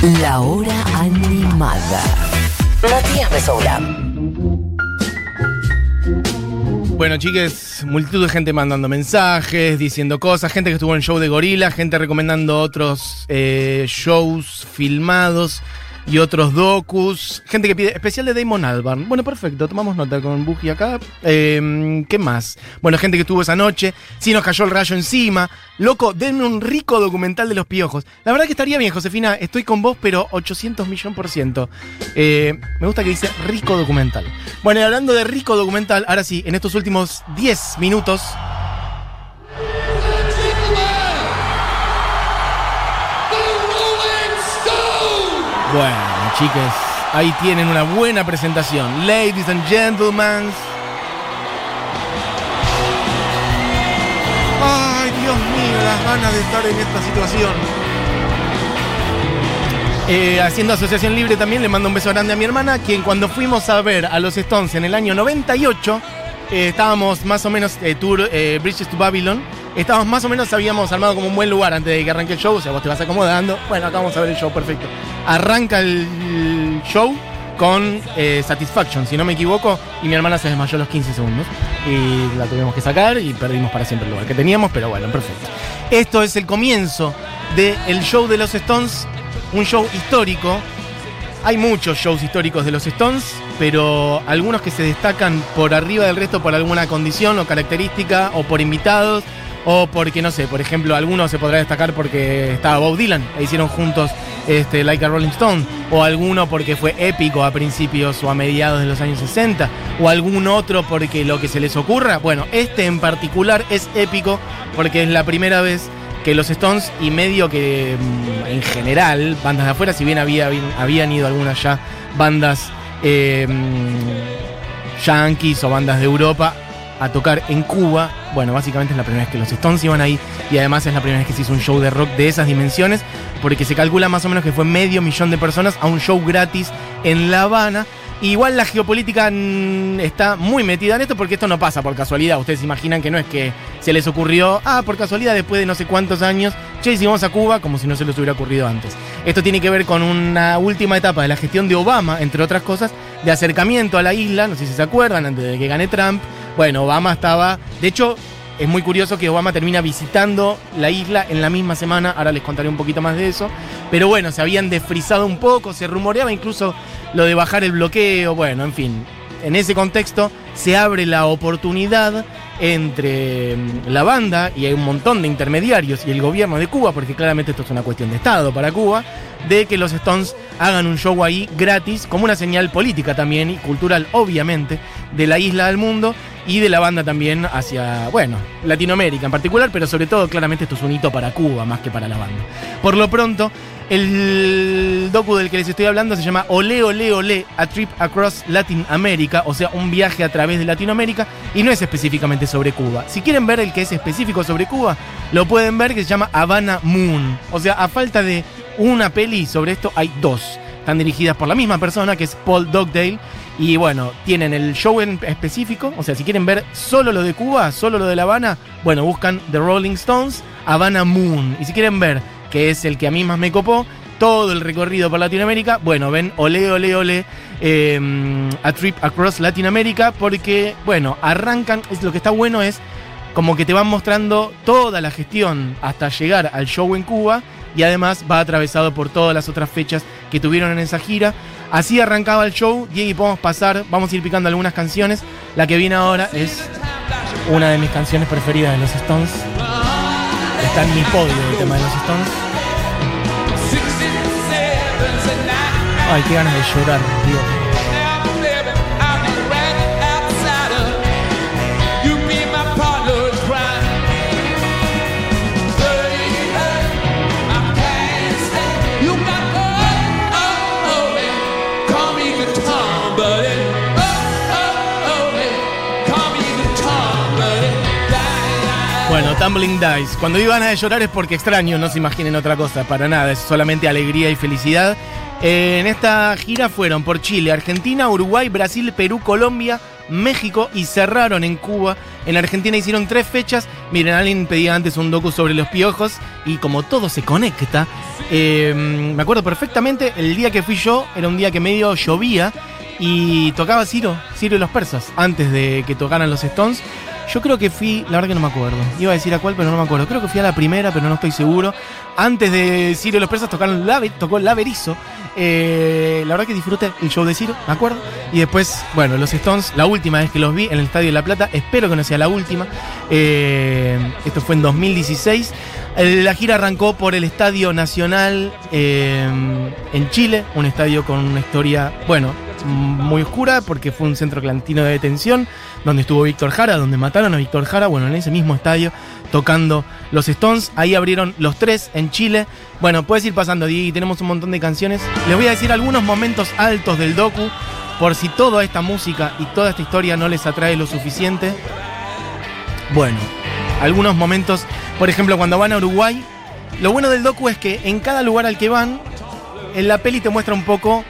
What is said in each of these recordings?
La hora animada. Matías Mesoulán. Bueno, chiques, multitud de gente mandando mensajes, diciendo cosas, gente que estuvo en show de Gorila, gente recomendando otros eh, shows filmados y otros docus, gente que pide especial de Damon Albarn. Bueno, perfecto, tomamos nota con Buji acá. Eh, ¿Qué más? Bueno, gente que estuvo esa noche, sí nos cayó el rayo encima. Loco, denme un rico documental de los piojos. La verdad que estaría bien, Josefina, estoy con vos, pero 800 millón por ciento. Eh, me gusta que dice rico documental. Bueno, y hablando de rico documental, ahora sí, en estos últimos 10 minutos. Bueno, chiques, ahí tienen una buena presentación. Ladies and gentlemen. Ay, Dios mío, las ganas de estar en esta situación. Eh, haciendo asociación libre también, le mando un beso grande a mi hermana, quien cuando fuimos a ver a los Stones en el año 98, eh, estábamos más o menos eh, tour eh, Bridges to Babylon, estábamos más o menos, habíamos armado como un buen lugar antes de que arranque el show, o sea, vos te vas acomodando, bueno, acá vamos a ver el show, perfecto. Arranca el show con eh, Satisfaction, si no me equivoco, y mi hermana se desmayó los 15 segundos. Y la tuvimos que sacar y perdimos para siempre el lugar que teníamos, pero bueno, perfecto. Esto es el comienzo del show de los Stones, un show histórico. Hay muchos shows históricos de los Stones, pero algunos que se destacan por arriba del resto por alguna condición o característica, o por invitados, o porque, no sé, por ejemplo, algunos se podrá destacar porque estaba Bob Dylan e hicieron juntos este, Like a Rolling Stone, o alguno porque fue épico a principios o a mediados de los años 60, o algún otro porque lo que se les ocurra. Bueno, este en particular es épico porque es la primera vez que los Stones y medio que mm, en general, bandas de afuera, si bien había, habían ido algunas ya bandas eh, mm, yankees o bandas de Europa a tocar en Cuba, bueno, básicamente es la primera vez que los Stones iban ahí y además es la primera vez que se hizo un show de rock de esas dimensiones, porque se calcula más o menos que fue medio millón de personas a un show gratis en La Habana. Igual la geopolítica mm, está muy metida en esto porque esto no pasa por casualidad. Ustedes imaginan que no es que se les ocurrió, ah, por casualidad después de no sé cuántos años, che, si vamos a Cuba, como si no se les hubiera ocurrido antes. Esto tiene que ver con una última etapa de la gestión de Obama, entre otras cosas, de acercamiento a la isla, no sé si se acuerdan, antes de que gane Trump. Bueno, Obama estaba, de hecho, es muy curioso que Obama termina visitando la isla en la misma semana, ahora les contaré un poquito más de eso, pero bueno, se habían desfrizado un poco, se rumoreaba incluso lo de bajar el bloqueo, bueno, en fin, en ese contexto se abre la oportunidad entre mm, la banda y hay un montón de intermediarios y el gobierno de Cuba, porque claramente esto es una cuestión de Estado para Cuba, de que los Stones hagan un show ahí gratis, como una señal política también y cultural, obviamente, de la isla al mundo y de la banda también hacia, bueno, Latinoamérica en particular, pero sobre todo claramente esto es un hito para Cuba más que para la banda. Por lo pronto, el docu del que les estoy hablando se llama Ole Ole Ole, A Trip Across Latin America, o sea, un viaje a través de Latinoamérica, y no es específicamente sobre Cuba. Si quieren ver el que es específico sobre Cuba, lo pueden ver que se llama Havana Moon. O sea, a falta de una peli sobre esto, hay dos. Están dirigidas por la misma persona, que es Paul Dugdale. Y bueno, tienen el show en específico. O sea, si quieren ver solo lo de Cuba, solo lo de La Habana, bueno, buscan The Rolling Stones, Havana Moon. Y si quieren ver, que es el que a mí más me copó, todo el recorrido por Latinoamérica, bueno, ven Ole Ole Ole eh, A Trip Across Latinoamérica, porque, bueno, arrancan, es, lo que está bueno es como que te van mostrando toda la gestión hasta llegar al show en Cuba y además va atravesado por todas las otras fechas que tuvieron en esa gira. Así arrancaba el show, Diego, podemos pasar, vamos a ir picando algunas canciones. La que viene ahora es una de mis canciones preferidas de los Stones. Está en mi podio el tema de los Stones. Ay, qué ganas de llorar, Dios. Tumbling Dice. Cuando digo ganas de llorar es porque extraño, no se imaginen otra cosa, para nada, es solamente alegría y felicidad. Eh, en esta gira fueron por Chile, Argentina, Uruguay, Brasil, Perú, Colombia, México y cerraron en Cuba En Argentina hicieron tres fechas. Miren, alguien pedía antes un docu sobre los piojos y como todo se conecta, eh, me acuerdo perfectamente, el día que fui yo era un día que medio llovía y tocaba Ciro, Ciro y los persas, antes de que tocaran los Stones. Yo creo que fui, la verdad que no me acuerdo. Iba a decir a cuál, pero no me acuerdo. Creo que fui a la primera, pero no estoy seguro. Antes de Ciro y los Persas tocaron Lave, tocó Laverizo. Eh, la verdad que disfruté el show de Ciro, me acuerdo. Y después, bueno, los Stones, la última vez que los vi en el Estadio de La Plata, espero que no sea la última. Eh, esto fue en 2016. La gira arrancó por el Estadio Nacional eh, en Chile, un estadio con una historia, bueno, muy oscura porque fue un centro clandestino de detención donde estuvo Víctor Jara, donde mataron a Víctor Jara, bueno, en ese mismo estadio tocando los Stones. Ahí abrieron los tres en Chile. Bueno, puedes ir pasando, y tenemos un montón de canciones. Les voy a decir algunos momentos altos del docu, por si toda esta música y toda esta historia no les atrae lo suficiente. Bueno, algunos momentos, por ejemplo, cuando van a Uruguay, lo bueno del docu es que en cada lugar al que van, en la peli te muestra un poco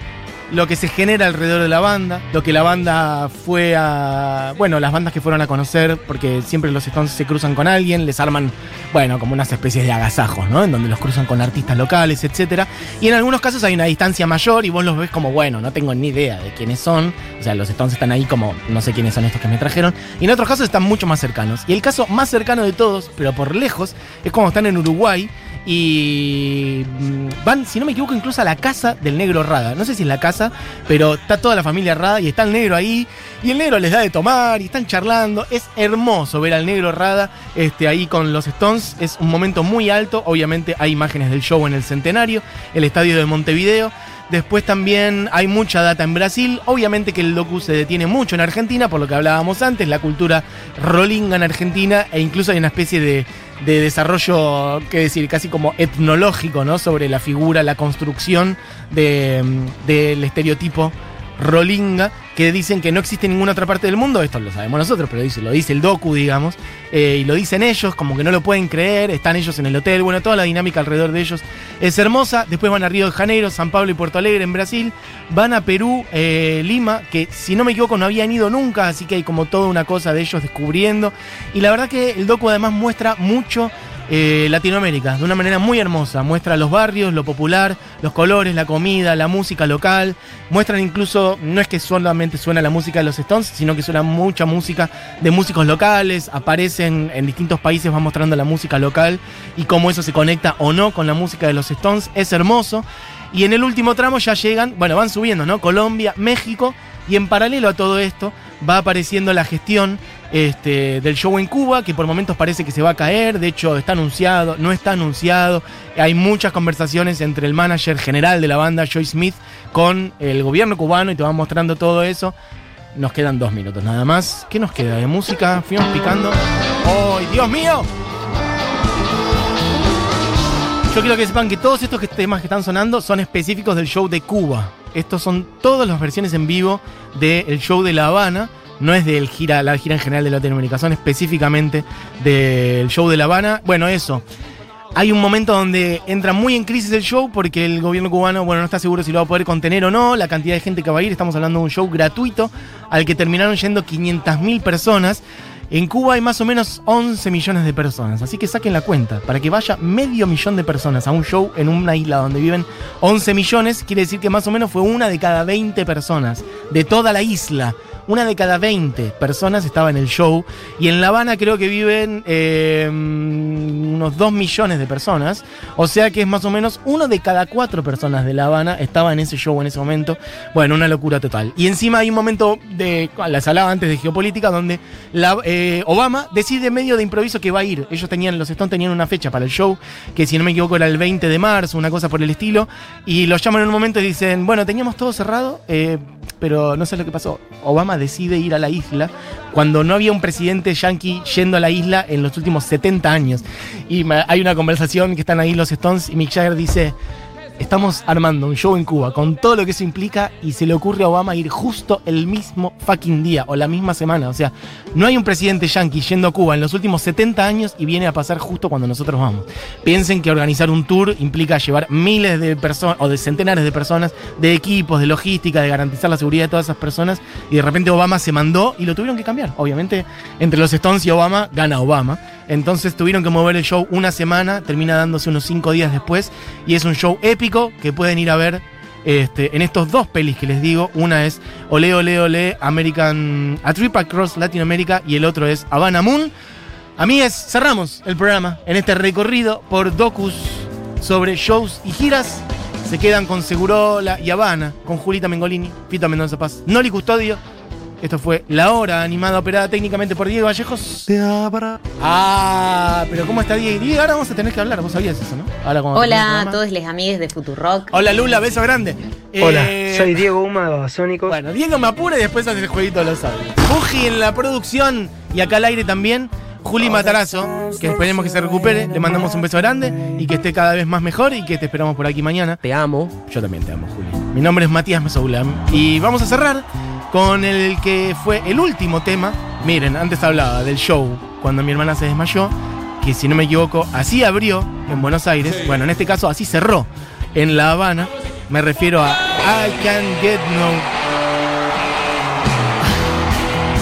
lo que se genera alrededor de la banda, lo que la banda fue a. Bueno, las bandas que fueron a conocer, porque siempre los Stones se cruzan con alguien, les arman, bueno, como unas especies de agasajos, ¿no? En donde los cruzan con artistas locales, etc. Y en algunos casos hay una distancia mayor y vos los ves como, bueno, no tengo ni idea de quiénes son. O sea, los Stones están ahí como, no sé quiénes son estos que me trajeron. Y en otros casos están mucho más cercanos. Y el caso más cercano de todos, pero por lejos, es como están en Uruguay y mm, van, si no me equivoco, incluso a la casa del negro Rada. No sé si es la casa, pero está toda la familia Rada y está el negro ahí. Y el negro les da de tomar y están charlando. Es hermoso ver al negro Rada este, ahí con los Stones. Es un momento muy alto. Obviamente hay imágenes del show en el Centenario, el estadio de Montevideo. Después también hay mucha data en Brasil. Obviamente que el docu se detiene mucho en Argentina, por lo que hablábamos antes, la cultura rolinga en Argentina, e incluso hay una especie de, de desarrollo, qué decir, casi como etnológico, ¿no? Sobre la figura, la construcción del estereotipo rolinga, que dicen que no existe en ninguna otra parte del mundo, esto lo sabemos nosotros, pero dice, lo dice el docu, digamos, eh, y lo dicen ellos, como que no lo pueden creer, están ellos en el hotel, bueno, toda la dinámica alrededor de ellos es hermosa, después van a Río de Janeiro, San Pablo y Puerto Alegre en Brasil, van a Perú, eh, Lima, que si no me equivoco no habían ido nunca, así que hay como toda una cosa de ellos descubriendo, y la verdad que el docu además muestra mucho eh, Latinoamérica de una manera muy hermosa. Muestra los barrios, lo popular, los colores, la comida, la música local. Muestran incluso, no es que solamente suena la música de los Stones, sino que suena mucha música de músicos locales. Aparecen en distintos países, va mostrando la música local y cómo eso se conecta o no con la música de los Stones. Es hermoso. Y en el último tramo ya llegan, bueno, van subiendo, ¿no? Colombia, México. Y en paralelo a todo esto va apareciendo la gestión este, del show en Cuba, que por momentos parece que se va a caer, de hecho está anunciado, no está anunciado, hay muchas conversaciones entre el manager general de la banda, Joy Smith, con el gobierno cubano y te van mostrando todo eso. Nos quedan dos minutos nada más. ¿Qué nos queda de música? Fuimos picando. ¡Ay, Dios mío! Yo quiero que sepan que todos estos temas que están sonando son específicos del show de Cuba. Estos son todas las versiones en vivo del show de La Habana no es del gira, la gira en general de Latinoamérica, son específicamente del show de La Habana. Bueno, eso. Hay un momento donde entra muy en crisis el show porque el gobierno cubano, bueno, no está seguro si lo va a poder contener o no, la cantidad de gente que va a ir, estamos hablando de un show gratuito al que terminaron yendo 500.000 personas. En Cuba hay más o menos 11 millones de personas, así que saquen la cuenta. Para que vaya medio millón de personas a un show en una isla donde viven 11 millones, quiere decir que más o menos fue una de cada 20 personas de toda la isla una de cada 20 personas estaba en el show. Y en La Habana creo que viven eh, unos 2 millones de personas. O sea que es más o menos uno de cada cuatro personas de La Habana estaba en ese show en ese momento. Bueno, una locura total. Y encima hay un momento de. La salada antes de geopolítica donde eh, Obama decide medio de improviso que va a ir. Ellos tenían, los Stones tenían una fecha para el show, que si no me equivoco era el 20 de marzo, una cosa por el estilo. Y los llaman en un momento y dicen: Bueno, teníamos todo cerrado. Eh, pero no sé lo que pasó. Obama decide ir a la isla cuando no había un presidente yankee yendo a la isla en los últimos 70 años. Y hay una conversación que están ahí los Stones y Mick Jagger dice, estamos armando un show en Cuba con todo lo que eso implica y se le ocurre a Obama ir justo el mismo fucking día o la misma semana. O sea, no hay un presidente yankee yendo a Cuba en los últimos 70 años y viene a pasar justo cuando nosotros vamos. Piensen que organizar un tour implica llevar miles de personas o de centenares de personas, de equipos, de logística, de garantizar la seguridad de todas esas personas y de repente Obama se mandó y lo tuvieron que cambiar. Obviamente, entre los Stones y Obama gana Obama. Entonces tuvieron que mover el show una semana, termina dándose unos cinco días después y es un show épico que pueden ir a ver este, en estos dos pelis que les digo. Una es Ole Ole Ole American A Trip Across Latinoamérica y el otro es Havana Moon. Amigues, cerramos el programa en este recorrido por docus sobre shows y giras. Se quedan con Segurola y Habana, con Julita Mengolini, Fito Mendoza Paz, Noli Custodio. Esto fue La Hora, animada, operada técnicamente por Diego Vallejos. Ah, pero ¿cómo está Diego? Diego, ahora vamos a tener que hablar, vos sabías eso, ¿no? Ahora, Hola a todos les amigues de Futurock. Hola Lula, beso grande. Hola, Eh, soy Diego Uma de. Bueno, Diego me apura y después hace el jueguito de los audios. Fuji en la producción y acá al aire también. Juli Matarazo, que esperemos que se recupere. Le mandamos un beso grande y que esté cada vez más mejor y que te esperamos por aquí mañana. Te amo. Yo también te amo, Juli. Mi nombre es Matías Mesoulam y vamos a cerrar con el que fue el último tema. Miren, antes hablaba del show cuando mi hermana se desmayó, que si no me equivoco, así abrió en Buenos Aires. Bueno, en este caso así cerró en La Habana. Me refiero a I Can Get No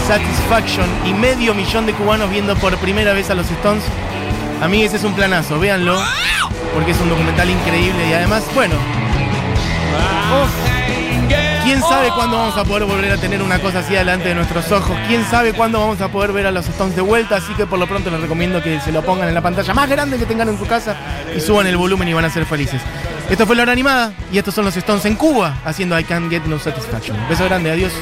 Satisfaction y medio millón de cubanos viendo por primera vez a los Stones. A mí ese es un planazo, véanlo, porque es un documental increíble y además, bueno, cuándo vamos a poder volver a tener una cosa así delante de nuestros ojos, quién sabe cuándo vamos a poder ver a los Stones de vuelta, así que por lo pronto les recomiendo que se lo pongan en la pantalla más grande que tengan en su casa y suban el volumen y van a ser felices. Esto fue la hora animada y estos son los Stones en Cuba haciendo I Can't Get No Satisfaction. Beso grande, adiós.